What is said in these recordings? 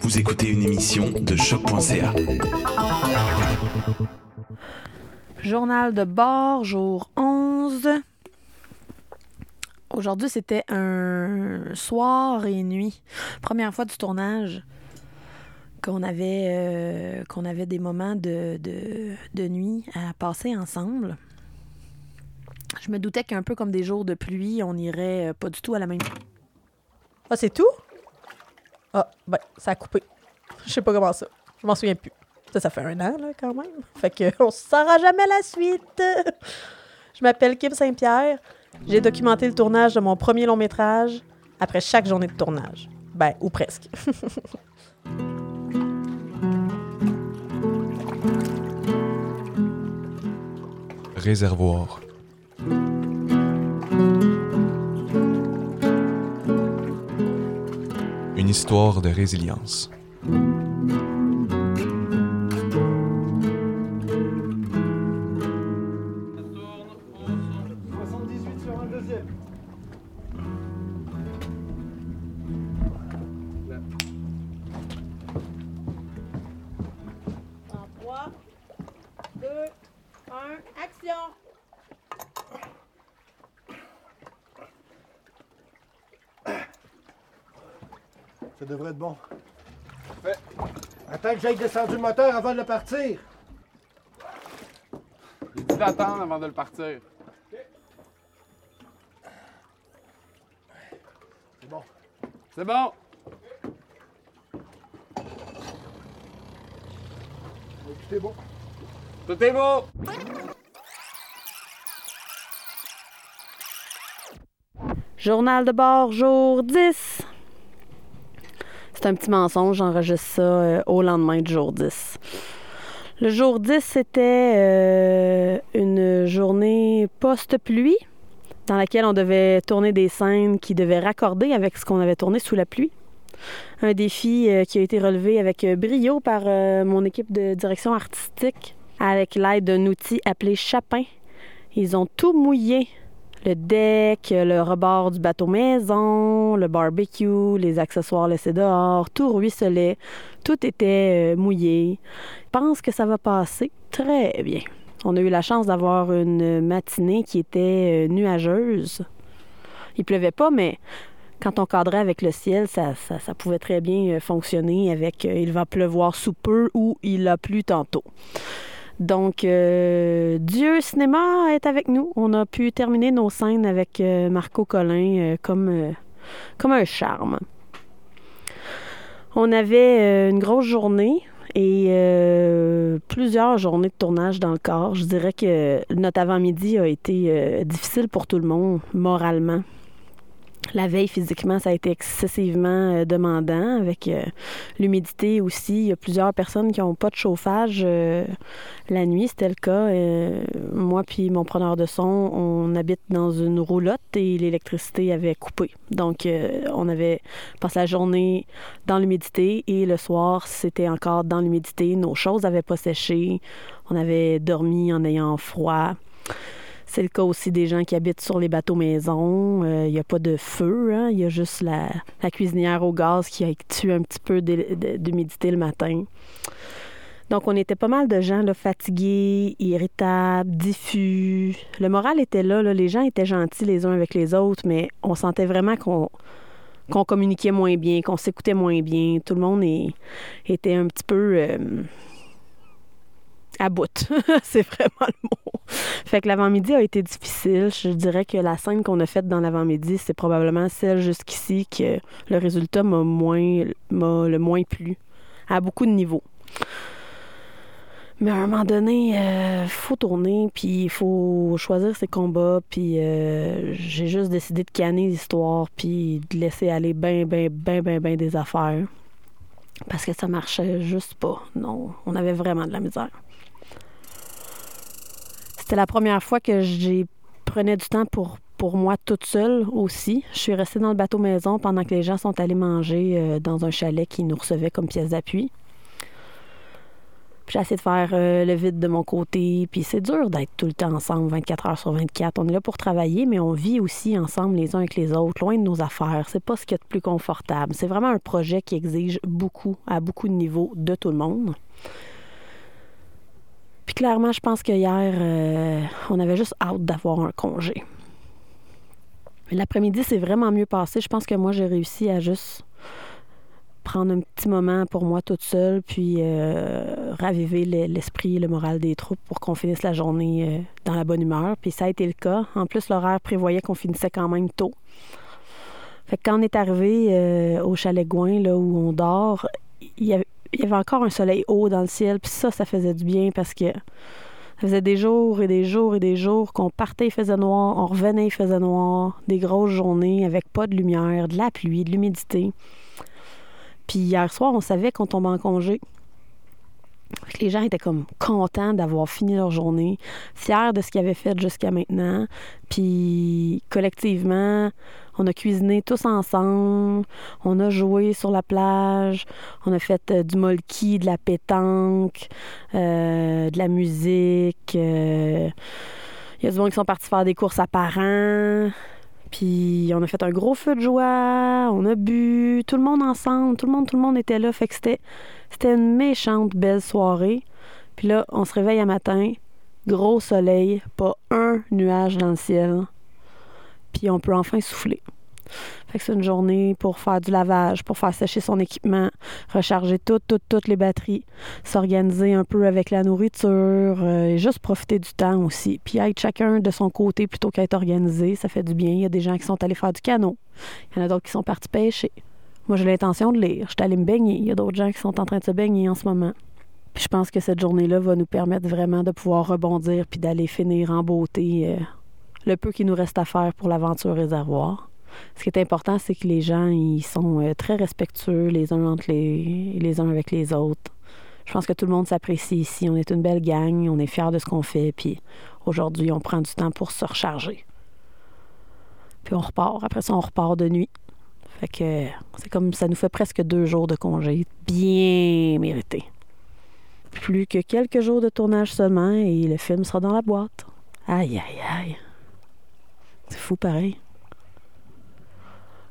Vous écoutez une émission de choc.ca. Journal de bord, jour 11. Aujourd'hui, c'était un soir et nuit. Première fois du tournage qu'on avait, euh, qu'on avait des moments de, de, de nuit à passer ensemble. Je me doutais qu'un peu comme des jours de pluie, on irait euh, pas du tout à la même. Ah, c'est tout? Ah, ben, ça a coupé. Je sais pas comment ça. Je m'en souviens plus. Ça, ça fait un an, là, quand même. Fait que on saura jamais la suite. Je m'appelle Kim Saint-Pierre. J'ai documenté le tournage de mon premier long métrage après chaque journée de tournage. Ben, ou presque. Réservoir. Histoire de résilience. Partir. J'ai dit d'attendre avant de le partir. C'est bon. C'est bon. Tout est bon. Tout est beau. Journal de bord, jour 10. C'est un petit mensonge, j'enregistre ça euh, au lendemain du jour 10. Le jour 10, c'était euh, une journée post-pluie dans laquelle on devait tourner des scènes qui devaient raccorder avec ce qu'on avait tourné sous la pluie. Un défi euh, qui a été relevé avec euh, brio par mon équipe de direction artistique avec l'aide d'un outil appelé Chapin. Ils ont tout mouillé le deck, le rebord du bateau maison, le barbecue, les accessoires laissés dehors, tout ruisselait, tout était euh, mouillé. Je pense que ça va passer très bien. On a eu la chance d'avoir une matinée qui était euh, nuageuse. Il pleuvait pas, mais quand on cadrait avec le ciel, ça, ça, pouvait très bien euh, fonctionner avec il va pleuvoir sous peu ou il a plu tantôt. Donc, euh, Dieu Cinéma est avec nous. On a pu terminer nos scènes avec euh, Marco Collin euh, comme, comme un charme. On avait une grosse journée et plusieurs journées de tournage dans le corps. Je dirais que notre avant-midi a été difficile pour tout le monde, moralement. La veille, physiquement, ça a été excessivement euh, demandant avec euh, l'humidité aussi. Il y a plusieurs personnes qui n'ont pas de chauffage euh, la nuit. C'était le cas. Moi puis mon preneur de son, on habite dans une roulotte et l'électricité avait coupé. Donc, on avait passé la journée dans l'humidité et le soir, c'était encore dans l'humidité. Nos choses n'avaient pas séché. On avait dormi en ayant froid. C'est le cas aussi des gens qui habitent sur les bateaux maison. Il n'y a pas de feu. hein. Il y a juste la, la cuisinière au gaz qui a tué un petit peu d'humidité le matin. Donc, on était pas mal de gens là, fatigués, irritables, diffus. Le moral était là. Les gens étaient gentils les uns avec les autres, mais on sentait vraiment qu'on qu'on communiquait moins bien, qu'on s'écoutait moins bien. Tout le monde était un petit peu euh, à bout. C'est vraiment le mot. Fait que l'avant-midi a été difficile. Je dirais que la scène qu'on a faite dans l'avant-midi, c'est probablement celle jusqu'ici que le résultat m'a moins m'a le moins plu à beaucoup de niveaux. Mais à un moment donné, il faut tourner, puis il faut choisir ses combats, puis euh, j'ai juste décidé de canner l'histoire, puis de laisser aller ben, ben, ben, ben, ben des affaires. Parce que ça marchait juste pas. Non, on avait vraiment de la misère. C'était la première fois que j'ai prenais du temps pour, moi toute seule aussi. Je suis restée dans le bateau maison pendant que les gens sont allés manger euh, dans un chalet qui nous recevait comme pièce d'appui. J'ai essayé de faire euh, le vide de mon côté. Puis c'est dur d'être tout le temps ensemble, 24 heures sur 24. On est là pour travailler, mais on vit aussi ensemble les uns avec les autres, loin de nos affaires. C'est pas ce qu'il y a plus confortable. C'est vraiment un projet qui exige beaucoup, à beaucoup de niveaux, de tout le monde. Puis clairement, je pense que hier, euh, on avait juste hâte d'avoir un congé. L'après-midi, c'est vraiment mieux passé. Je pense que moi, j'ai réussi à juste prendre un petit moment pour moi toute seule, puis euh, raviver le- l'esprit et le moral des troupes pour qu'on finisse la journée euh, dans la bonne humeur. Puis ça a été le cas. En plus, l'horaire prévoyait qu'on finissait quand même tôt. Fait que quand on est arrivé au chalet Gouin, là où on dort, il y avait, il y avait encore un soleil haut dans le ciel. Puis ça, ça faisait du bien parce que ça faisait des jours et des jours et des jours qu'on partait, il faisait noir, on revenait, il faisait noir, des grosses journées avec pas de lumière, de la pluie, de l'humidité. Puis hier soir, on savait qu'on tombait en congé. Les gens étaient comme contents d'avoir fini leur journée, fiers de ce qu'ils avaient fait jusqu'à maintenant. Puis collectivement, on a cuisiné tous ensemble, on a joué sur la plage, on a fait euh, du molki, de la pétanque, euh, de la musique. euh, Il y a du monde qui sont partis faire des courses à parents. Puis on a fait un gros feu de joie, on a bu, tout le monde ensemble, tout le monde, tout le monde était là. Fait que c'était, c'était une méchante belle soirée. Puis là, on se réveille un matin, gros soleil, pas un nuage dans le ciel. Puis on peut enfin souffler. Fait que c'est une journée pour faire du lavage, pour faire sécher son équipement, recharger toutes, toutes, toutes les batteries, s'organiser un peu avec la nourriture, euh, et juste profiter du temps aussi. Puis être chacun de son côté plutôt qu'être organisé, ça fait du bien. Il y a des gens qui sont allés faire du canot. Il y en a d'autres qui sont partis pêcher. Moi, j'ai l'intention de lire. Je suis allée me baigner. Il y a d'autres gens qui sont en train de se baigner en ce moment. Puis je pense que cette journée-là va nous permettre vraiment de pouvoir rebondir puis d'aller finir en beauté euh, le peu qu'il nous reste à faire pour l'aventure réservoir. Ce qui est important, c'est que les gens ils sont euh, très respectueux les uns entre les, avec les autres. Je pense que tout le monde s'apprécie ici. On est une belle gang, on est fiers de ce qu'on fait, puis aujourd'hui, on prend du temps pour se recharger. Puis on repart. Après ça, on repart de nuit. Fait que c'est comme ça nous fait presque deux jours de congé. Bien mérité. Plus que quelques jours de tournage seulement et le film sera dans la boîte. Aïe, aïe, aïe. C'est fou pareil.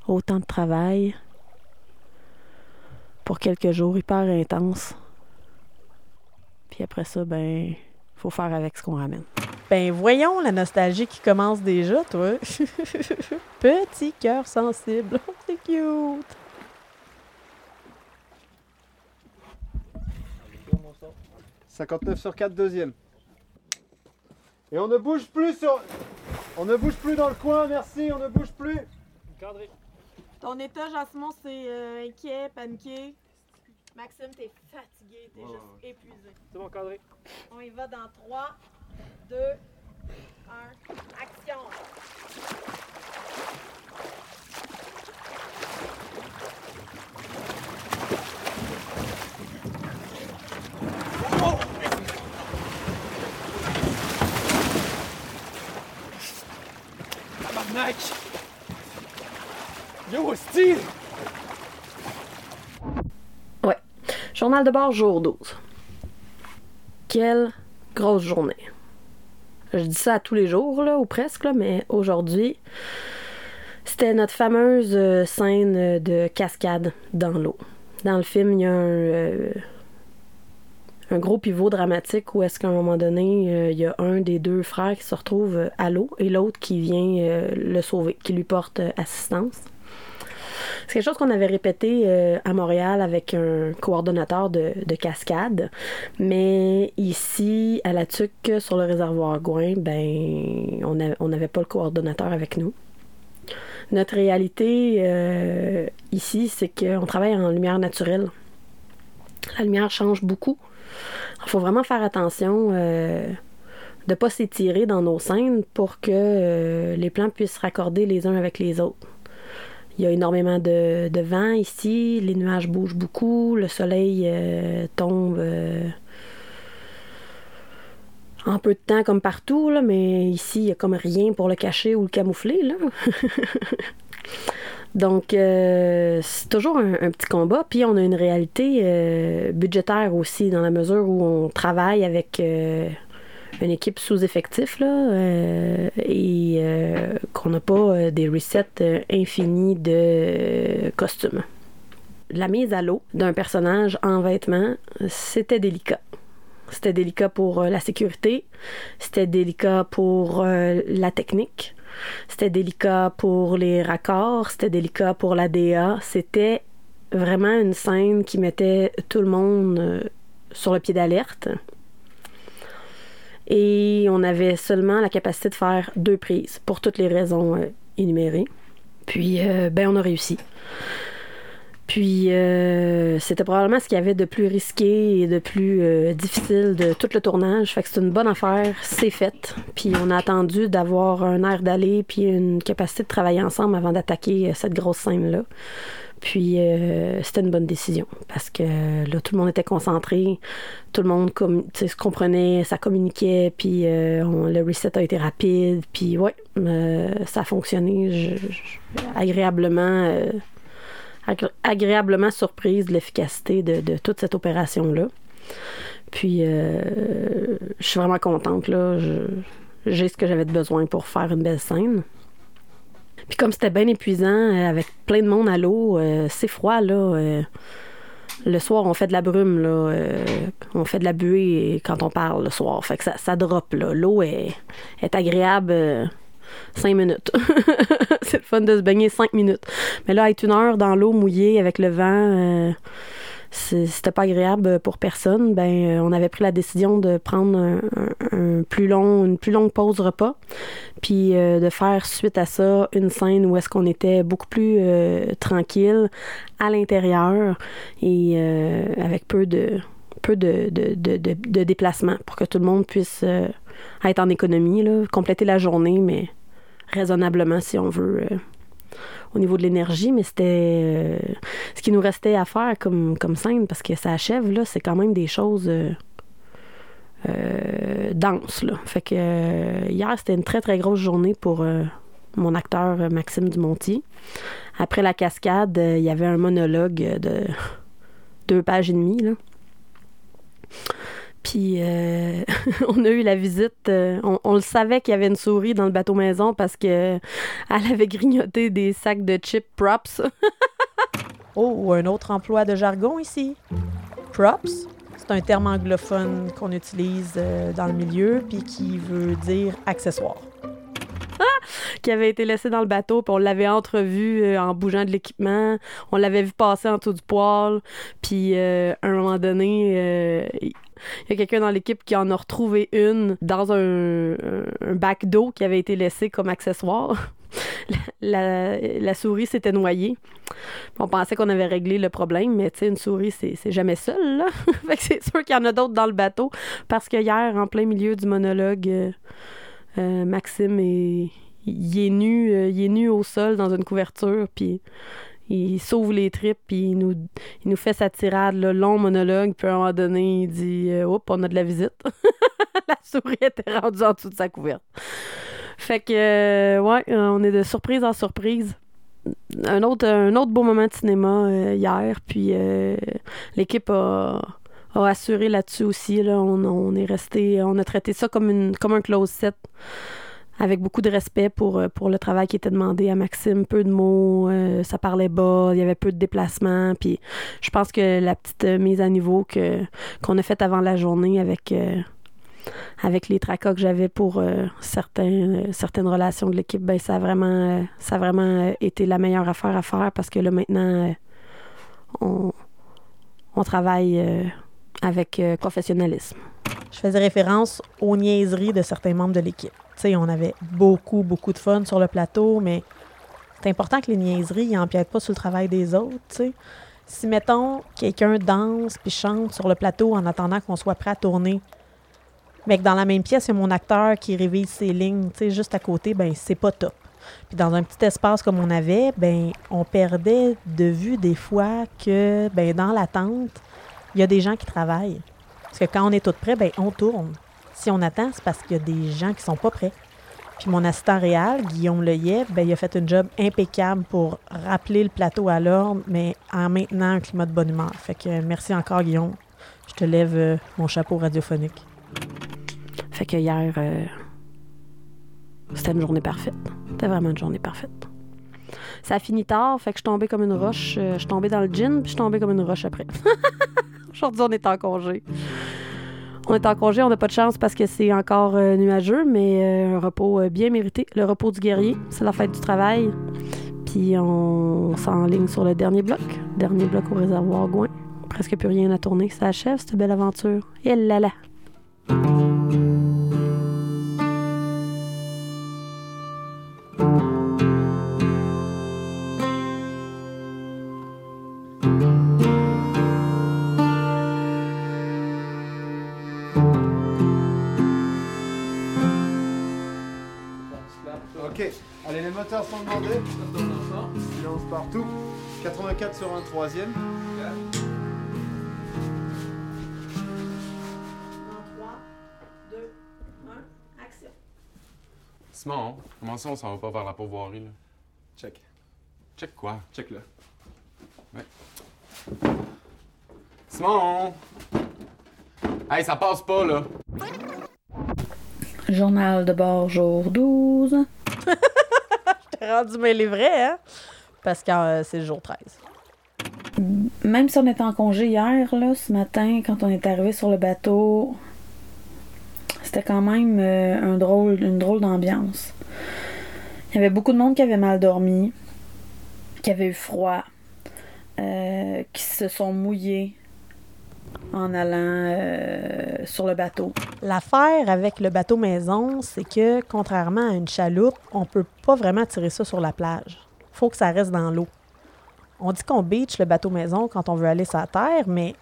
Autant de travail pour quelques jours hyper intenses. Puis après ça, ben, faut faire avec ce qu'on ramène. Ben voyons la nostalgie qui commence déjà, toi. Petit cœur sensible. C'est cute. « 59 sur 4, deuxième. Et on ne bouge plus sur... On ne bouge plus dans le coin, merci, on ne bouge plus. Ton état, Jasmine, c'est euh, inquiet, paniqué. Maxime, t'es fatigué, t'es juste épuisé. C'est bon, cadré. On y va dans 3, 2, 1, action! Yo, hostie! Journal de bord, jour 12. Quelle grosse journée. Je dis ça à tous les jours, là, ou presque, mais aujourd'hui, c'était notre fameuse euh, scène de cascade dans l'eau. Dans le film, il y a un, euh, un gros pivot dramatique où est-ce qu'à un moment donné, euh, il y a un des deux frères qui se retrouve euh, à l'eau et l'autre qui vient euh, le sauver, qui lui porte assistance. C'est quelque chose qu'on avait répété à Montréal avec un coordonnateur de, de cascade. Mais ici, à la TUC, sur le réservoir Gouin, ben, on n'avait pas le coordonnateur avec nous. Notre réalité ici, c'est qu'on travaille en lumière naturelle. La lumière change beaucoup. Il faut vraiment faire attention euh, de ne pas s'étirer dans nos scènes pour que euh, les plans puissent se raccorder les uns avec les autres. Il y a énormément de, vent ici, les nuages bougent beaucoup, le soleil euh, tombe en peu de temps comme partout, mais ici, il n'y a comme rien pour le cacher ou le camoufler. Donc, euh, c'est toujours un, petit combat. Puis, on a une réalité euh, budgétaire aussi, dans la mesure où on travaille avec euh, une équipe sous-effectif, et qu'on n'a pas des resets euh, infinis de costumes. La mise à l'eau d'un personnage en vêtements, c'était délicat. C'était délicat pour la sécurité, c'était délicat pour la technique, c'était délicat pour les raccords, c'était délicat pour la DA. C'était vraiment une scène qui mettait tout le monde euh, sur le pied d'alerte. Et on avait seulement la capacité de faire deux prises pour toutes les raisons euh, énumérées. Puis, euh, ben, on a réussi. Puis, euh, c'était probablement ce qu'il y avait de plus risqué et de plus euh, difficile de tout le tournage. Fait que c'est une bonne affaire, c'est fait. Puis, on a attendu d'avoir un air d'aller puis une capacité de travailler ensemble avant d'attaquer euh, cette grosse scène-là. Puis, euh, c'était une bonne décision parce que là, tout le monde était concentré, tout le monde se comprenait, ça communiquait, puis euh, le reset a été rapide. Puis, ouais, euh, ça a fonctionné je- je- agréablement. Agré- agréablement surprise de l'efficacité de, toute cette opération-là. Puis, euh, je suis vraiment contente. Là. J'ai ce que j'avais besoin pour faire une belle scène. Puis comme c'était bien épuisant, euh, avec plein de monde à l'eau, euh, c'est froid, là. le soir, on fait de la brume, là. on fait de la buée quand on parle le soir. Fait que ça, ça drop, là. L'eau est, agréable cinq minutes. c'est le fun de se baigner cinq minutes. Mais là, être une heure dans l'eau mouillée avec le vent, euh, c'était pas agréable pour personne. Ben, euh, on avait pris la décision de prendre plus une plus longue pause repas, puis euh, de faire suite à ça une scène où est-ce qu'on était beaucoup plus tranquille à l'intérieur et avec peu de peu de, déplacements pour que tout le monde puisse euh, être en économie, là, compléter la journée, mais raisonnablement si on veut euh, au niveau de l'énergie, mais c'était euh, ce qui nous restait à faire comme, comme scène, parce que ça achève, là, c'est quand même des choses euh, denses. Là. Fait que hier, c'était une très très grosse journée pour mon acteur Maxime Dumonti. Après la cascade, il y avait un monologue de deux pages et demie. Là. Puis euh, on a eu la visite. euh, on, on le savait qu'il y avait une souris dans le bateau maison parce que elle avait grignoté des sacs de chips props. Oh, un autre emploi de jargon ici. Props, c'est un terme anglophone qu'on utilise euh, dans le milieu puis qui veut dire accessoire. Qui avait été laissé dans le bateau, puis on l'avait entrevu euh, en bougeant de l'équipement. On l'avait vu passer en dessous du poêle. Puis euh, à un moment donné, euh, il y a quelqu'un dans l'équipe qui en a retrouvé une dans un, bac d'eau qui avait été laissé comme accessoire. La, souris s'était noyée. On pensait qu'on avait réglé le problème, mais tu sais, une souris, c'est jamais seul, là. fait que c'est sûr qu'il y en a d'autres dans le bateau. Parce que hier, en plein milieu du monologue, Maxime est, il est nu, euh, il est nu au sol dans une couverture, puis il s'ouvre les tripes, puis il nous, fait sa tirade, le long monologue, puis à un moment donné, il dit euh, Oups, on a de la visite. la souris était rendue en dessous de sa couverte. Fait que, euh, ouais, euh, on est de surprise en surprise. Un autre, un autre beau moment de cinéma euh, hier, puis l'équipe a, assuré là-dessus aussi. Là. On, on est resté, on a traité ça comme, une, comme un close set avec beaucoup de respect pour, euh, pour le travail qui était demandé à Maxime. Peu de mots, euh, ça parlait bas, il y avait peu de déplacements. Puis je pense que la petite euh, mise à niveau que, qu'on a faite avant la journée avec, avec les tracas que j'avais pour certaines relations de l'équipe, ben, ça a vraiment, ça a vraiment été la meilleure affaire à faire parce que là maintenant, on, on travaille avec euh, professionnalisme. Je faisais référence aux niaiseries de certains membres de l'équipe. On avait beaucoup, beaucoup de fun sur le plateau, mais c'est important que les niaiseries n'empiètent pas sur le travail des autres. Si, mettons, quelqu'un danse puis chante sur le plateau en attendant qu'on soit prêt à tourner, mais que dans la même pièce, il y a mon acteur qui révise ses lignes, juste à côté, ben c'est pas top. Puis dans un petit espace comme on avait, ben on perdait de vue des fois que, ben dans l'attente, il y a des gens qui travaillent. Parce que quand on est tout prêt, ben on tourne. Si on attend, c'est parce qu'il y a des gens qui sont pas prêts. Puis mon assistant réel, Guillaume Leyet, ben, il a fait un job impeccable pour rappeler le plateau à l'ordre, mais en maintenant un climat de bonne humeur. Fait que merci encore, Guillaume. Je te lève euh, mon chapeau radiophonique. Fait que hier, euh, c'était une journée parfaite. C'était vraiment une journée parfaite. Ça a fini tard, fait que je tombée comme une roche. euh, je tombée dans le gin, puis je tombée comme une roche après. Aujourd'hui, on est en congé. On est en congé, on n'a pas de chance parce que c'est encore euh, nuageux, mais euh, un repos euh, bien mérité. Le repos du guerrier, c'est la fête du travail. Puis on s'enligne sur le dernier bloc. Dernier bloc au réservoir Gouin. Presque plus rien à tourner. Ça achève cette belle aventure. Et là là. 84 sur un troisième. Simon, comment ça on s'en va pas vers la pourvoirie, là? Check. Check quoi? Check là. Simon! Hey, ça passe pas, là! Journal de bord, jour 12. T'es rendu mêlé vrai, hein? Parce que euh, c'est le jour 13. Même si on était en congé hier, ce matin, quand on est arrivé sur le bateau, c'était quand même euh, une drôle d'ambiance. Il y avait beaucoup de monde qui avait mal dormi, qui avait eu froid, euh, qui se sont mouillés en allant euh, sur le bateau. L'affaire avec le bateau maison, c'est que contrairement à une chaloupe, on peut pas vraiment tirer ça sur la plage. Faut que ça reste dans l'eau. On dit qu'on beach le bateau maison quand on veut aller sur la terre, mais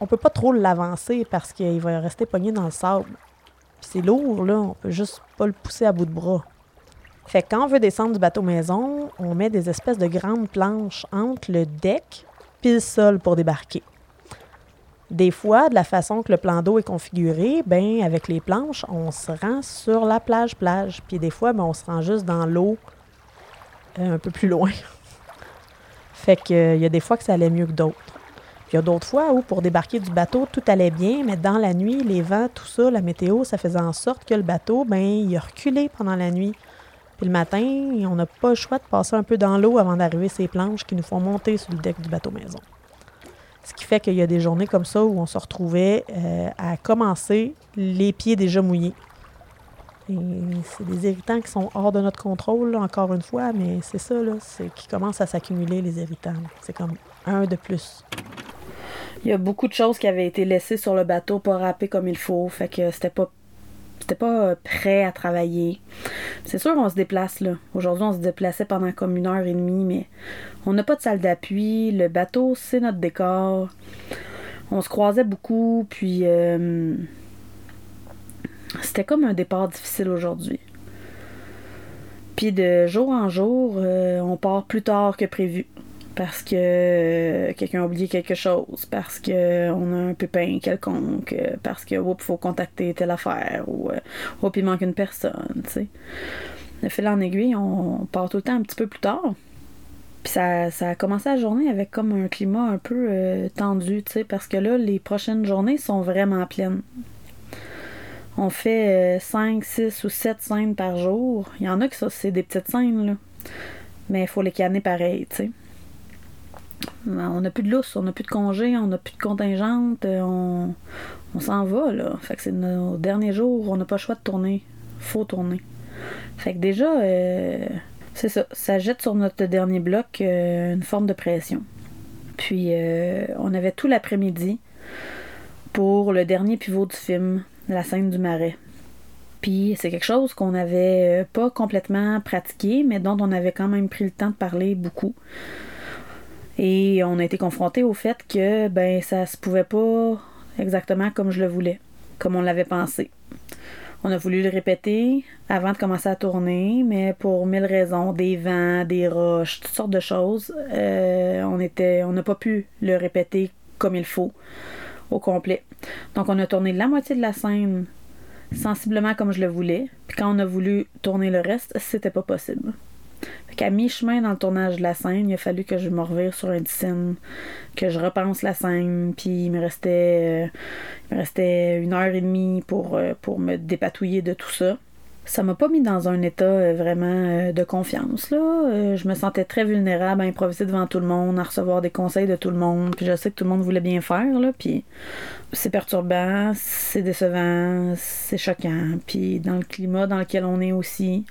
on peut pas trop l'avancer parce qu'il va rester pogné dans le sable. Puis c'est lourd, là. On peut juste pas le pousser à bout de bras. Fait que quand on veut descendre du bateau maison, on met des espèces de grandes planches entre le deck puis le sol pour débarquer. Des fois, de la façon que le plan d'eau est configuré, ben avec les planches, on se rend sur la plage-plage. Puis des fois, ben, on se rend juste dans l'eau euh, un peu plus loin. fait que euh, y a des fois que ça allait mieux que d'autres. Puis il y a d'autres fois où pour débarquer du bateau, tout allait bien, mais dans la nuit, les vents, tout ça, la météo, ça faisait en sorte que le bateau, ben, il a reculé pendant la nuit. Puis le matin, on n'a pas le choix de passer un peu dans l'eau avant d'arriver ces planches qui nous font monter sur le deck du bateau maison. Ce qui fait qu'il y a des journées comme ça où on se retrouvait euh, à commencer les pieds déjà mouillés. C'est des irritants qui sont hors de notre contrôle, encore une fois, mais c'est ça, c'est qui commencent à s'accumuler, les irritants. C'est comme un de plus. Il y a beaucoup de choses qui avaient été laissées sur le bateau, pas râpées comme il faut. Fait que c'était pas c'était pas euh, prêt à travailler. C'est sûr qu'on se déplace là. Aujourd'hui, on se déplaçait pendant comme une heure et demie, mais on n'a pas de salle d'appui. Le bateau, c'est notre décor. On se croisait beaucoup, puis euh, c'était comme un départ difficile aujourd'hui. Puis de jour en jour, euh, on part plus tard que prévu parce que euh, quelqu'un a oublié quelque chose, parce que on a un pépin quelconque, parce que faut contacter telle affaire ou euh, oups, il manque une personne, tu sais. De fil en aiguille, on part tout le temps un petit peu plus tard. Puis ça, ça a commencé la journée avec comme un climat un peu tendu, tu sais, parce que là, les prochaines journées sont vraiment pleines. On fait 5, 6 ou 7 scènes par jour. Il y en a que ça, c'est des petites scènes, là. Mais il faut les canner pareil, tu sais. On n'a plus de lousse, on n'a plus de congé, on n'a plus de contingente, euh, on, on s'en va, là. Fait que c'est nos derniers jours, on n'a pas le choix de tourner. Faut tourner. Fait que déjà, euh, c'est ça, ça jette sur notre dernier bloc euh, une forme de pression. Puis, euh, on avait tout l'après-midi pour le dernier pivot du film, la scène du marais. Puis c'est quelque chose qu'on n'avait pas complètement pratiqué, mais dont on avait quand même pris le temps de parler beaucoup. Et on a été confronté au fait que ben ça se pouvait pas exactement comme je le voulais, comme on l'avait pensé. On a voulu le répéter avant de commencer à tourner, mais pour mille raisons, des vents, des roches, toutes sortes de choses, euh, on n'a pas pu le répéter comme il faut au complet. Donc on a tourné la moitié de la scène sensiblement comme je le voulais. Puis quand on a voulu tourner le reste, c'était pas possible. Fait qu'à mi-chemin dans le tournage de la scène, il a fallu que je me revire sur une scène, que je repense la scène, puis il me restait, euh, une heure et demie pour, euh, pour me dépatouiller de tout ça. Ça m'a pas mis dans un état euh, vraiment euh, de confiance. Là. Euh, je me sentais très vulnérable à improviser devant tout le monde, à recevoir des conseils de tout le monde. Puis je sais que tout le monde voulait bien faire. Là, puis c'est perturbant, c'est décevant, c'est choquant. Puis dans le climat dans lequel on est aussi,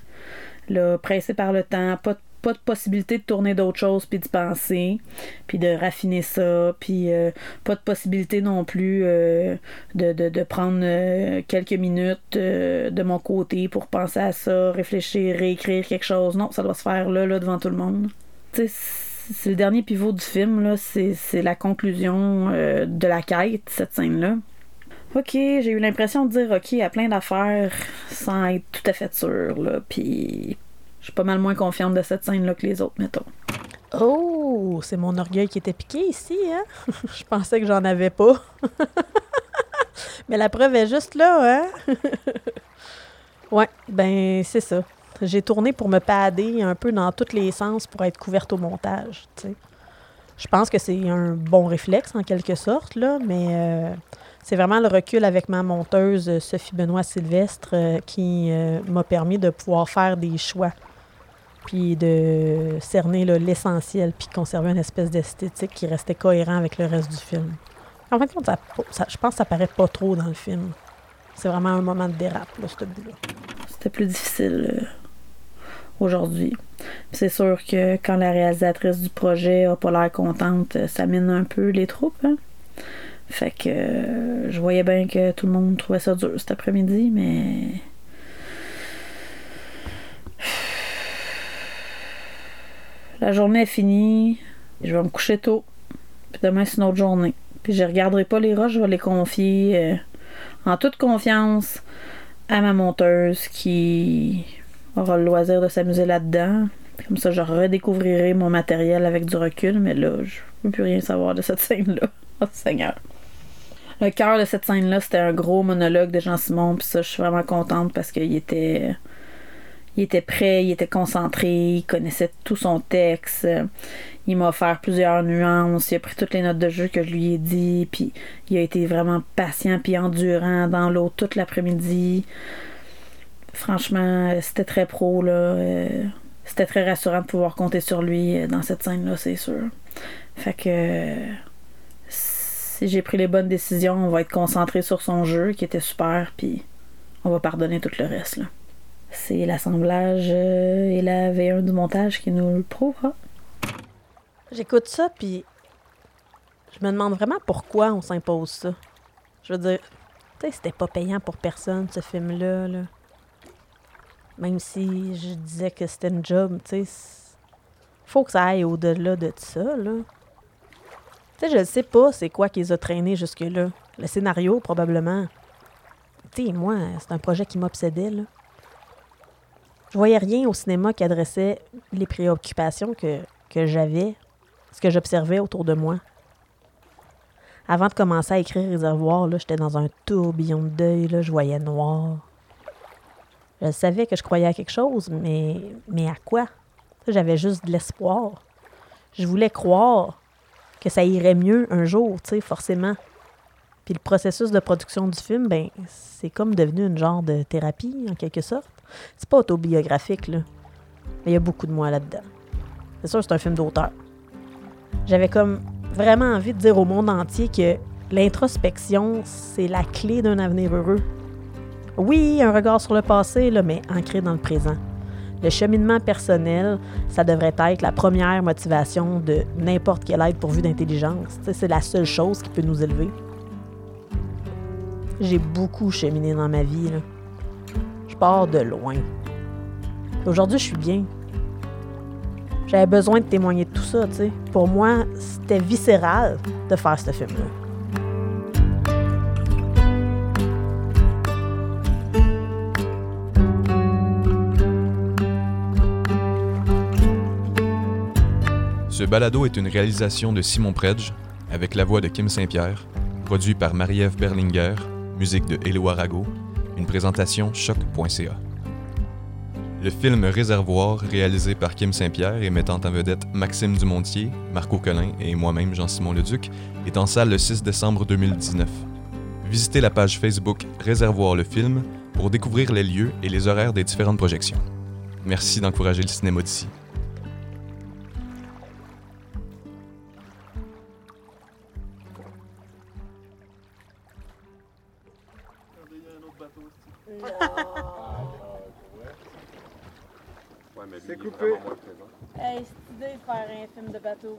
là, pressé par le temps, pas de pas de possibilité de tourner d'autres choses puis d'y penser puis de raffiner ça puis euh, pas de possibilité non plus euh, de, prendre euh, quelques minutes de mon côté pour penser à ça réfléchir réécrire quelque chose non ça doit se faire là là devant tout le monde tu sais c'est le dernier pivot du film là c'est la conclusion de la quête cette scène là Ok, j'ai eu l'impression de dire ok à plein d'affaires sans être tout à fait sûre, là. Puis suis pas mal moins confiante de cette scène-là que les autres, mettons. Oh, c'est mon orgueil qui était piqué ici, hein? Je pensais que j'en avais pas. Mais la preuve est juste là, hein? ouais, ben c'est ça. J'ai tourné pour me pader un peu dans tous les sens pour être couverte au montage, tu sais. Je pense que c'est un bon réflexe en quelque sorte, là, mais euh, c'est vraiment le recul avec ma monteuse Sophie Benoît Sylvestre euh, qui euh, m'a permis de pouvoir faire des choix puis de cerner l'essentiel, puis de conserver une espèce d'esthétique qui restait cohérent avec le reste du film. En fait, ça, ça- je pense que ça paraît pas trop dans le film. C'est vraiment un moment de dérape, là, ce bout-là. C'était plus difficile euh, aujourd'hui. C'est sûr que quand la réalisatrice du projet a pas l'air contente, euh, ça mine un peu les troupes. Hein? Fait que euh, je voyais bien que tout le monde trouvait ça dur cet après-midi, mais. La journée est finie. Je vais me coucher tôt. Puis demain, c'est une autre journée. Puis je regarderai pas les roches, je vais les confier euh, en toute confiance à ma monteuse qui aura le loisir de s'amuser là-dedans. Comme ça, je redécouvrirai mon matériel avec du recul, mais là, je veux plus rien savoir de cette scène-là. Oh Seigneur. Le cœur de cette scène-là, c'était un gros monologue de Jean-Simon, puis ça, je suis vraiment contente parce qu'il était. Il était prêt, il était concentré, il connaissait tout son texte. Il m'a offert plusieurs nuances, il a pris toutes les notes de jeu que je lui ai dit, puis il a été vraiment patient puis endurant dans l'eau toute l'après-midi. Franchement, euh, c'était très pro, là. euh, C'était très rassurant de pouvoir compter sur lui euh, dans cette scène-là, c'est sûr. Fait que si j'ai pris les bonnes décisions, on va être concentré sur son jeu qui était super, puis on va pardonner tout le reste, là. C'est l'assemblage euh, et la V1 du montage qui nous le prouvera. J'écoute ça, puis je me demande vraiment pourquoi on s'impose ça. Je veux dire, tu sais, c'était pas payant pour personne, ce film-là. Là. Même si je disais que c'était une job, tu sais, faut que ça aille au-delà de ça, là. Tu sais, je sais pas c'est quoi qui les a traînés jusque-là. Le scénario, probablement. Tu sais, moi, c'est un projet qui m'obsédait, là. Je voyais rien au cinéma qui adressait les préoccupations que, j'avais, ce que j'observais autour de moi. Avant de commencer à écrire Réservoir, j'étais dans un tourbillon de deuil, je voyais noir. Je savais que je croyais à quelque chose, mais, mais à quoi? J'avais juste de l'espoir. Je voulais croire que ça irait mieux un jour, tu sais, forcément. Puis le processus de production du film, ben, c'est comme devenu une genre de thérapie, en quelque sorte. C'est pas autobiographique, là. Mais il y a beaucoup de moi là-dedans. C'est sûr, c'est un film d'auteur. J'avais comme vraiment envie de dire au monde entier que l'introspection, c'est la clé d'un avenir heureux. Oui, un regard sur le passé, là, mais ancré dans le présent. Le cheminement personnel, ça devrait être la première motivation de n'importe quelle aide pourvue d'intelligence. C'est la seule chose qui peut nous élever. J'ai beaucoup cheminé dans ma vie. là. De loin. Aujourd'hui, je suis bien. J'avais besoin de témoigner de tout ça, tu sais. Pour moi, c'était viscéral de faire ce film-là. Ce balado est une réalisation de Simon Predge, avec la voix de Kim Saint-Pierre, produit par Marie-Ève Berlinger, musique de Hello Arago, une présentation choc.ca. Le film Réservoir, réalisé par Kim Saint-Pierre et mettant en vedette Maxime Dumontier, Marco Collin et moi-même Jean-Simon Leduc, est en salle le 6 décembre 2019. Visitez la page Facebook Réservoir le film pour découvrir les lieux et les horaires des différentes projections. Merci d'encourager le cinéma d'ici. Coupé. Hey, c'est idée de faire un film de bateau.